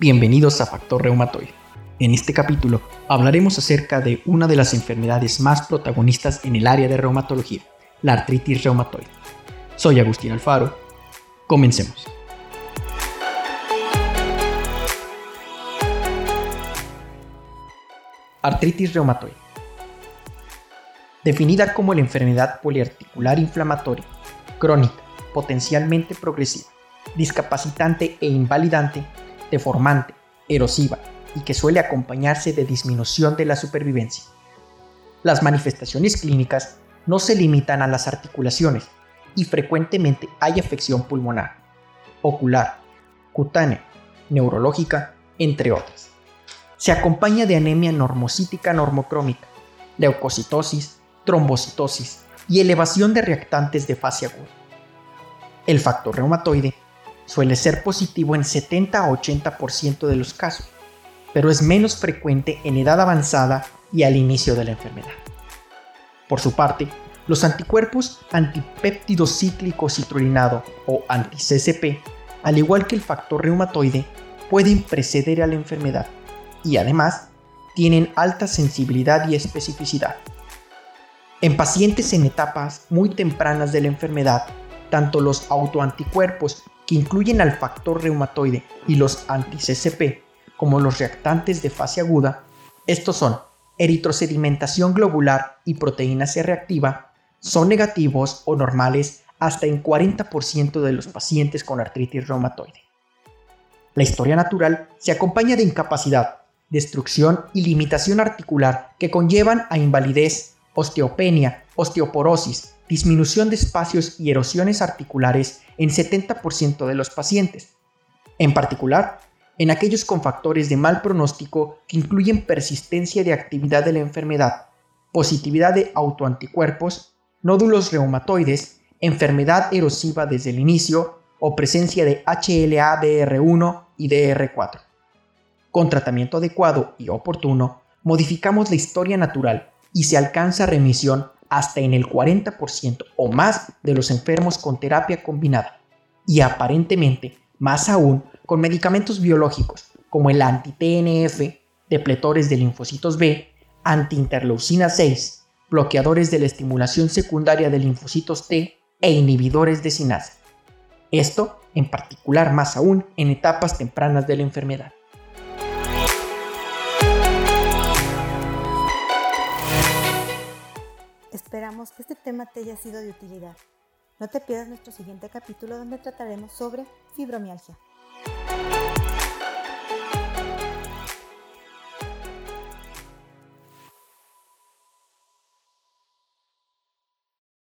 Bienvenidos a Factor Reumatoide. En este capítulo hablaremos acerca de una de las enfermedades más protagonistas en el área de reumatología, la artritis reumatoide. Soy Agustín Alfaro. Comencemos. Artritis reumatoide. Definida como la enfermedad poliarticular inflamatoria, crónica, potencialmente progresiva, discapacitante e invalidante deformante, erosiva y que suele acompañarse de disminución de la supervivencia. Las manifestaciones clínicas no se limitan a las articulaciones y frecuentemente hay afección pulmonar, ocular, cutánea, neurológica, entre otras. Se acompaña de anemia normocítica normocrómica, leucocitosis, trombocitosis y elevación de reactantes de fase aguda. El factor reumatoide suele ser positivo en 70 a 80% de los casos, pero es menos frecuente en edad avanzada y al inicio de la enfermedad. Por su parte, los anticuerpos antipéptido cíclico citrullinado o anti-CCP, al igual que el factor reumatoide, pueden preceder a la enfermedad y además tienen alta sensibilidad y especificidad. En pacientes en etapas muy tempranas de la enfermedad, tanto los autoanticuerpos que incluyen al factor reumatoide y los anti-CCP, como los reactantes de fase aguda, estos son eritrosedimentación globular y proteína C reactiva, son negativos o normales hasta en 40% de los pacientes con artritis reumatoide. La historia natural se acompaña de incapacidad, destrucción y limitación articular que conllevan a invalidez, osteopenia, osteoporosis, disminución de espacios y erosiones articulares en 70% de los pacientes. En particular, en aquellos con factores de mal pronóstico que incluyen persistencia de actividad de la enfermedad, positividad de autoanticuerpos, nódulos reumatoides, enfermedad erosiva desde el inicio o presencia de HLA-DR1 y DR4. Con tratamiento adecuado y oportuno, modificamos la historia natural y se alcanza remisión hasta en el 40% o más de los enfermos con terapia combinada y aparentemente más aún con medicamentos biológicos como el anti-TNF, depletores de linfocitos B, anti-interleucina 6, bloqueadores de la estimulación secundaria de linfocitos T e inhibidores de sinasa. Esto en particular más aún en etapas tempranas de la enfermedad. Esperamos que este tema te haya sido de utilidad. No te pierdas nuestro siguiente capítulo donde trataremos sobre fibromialgia.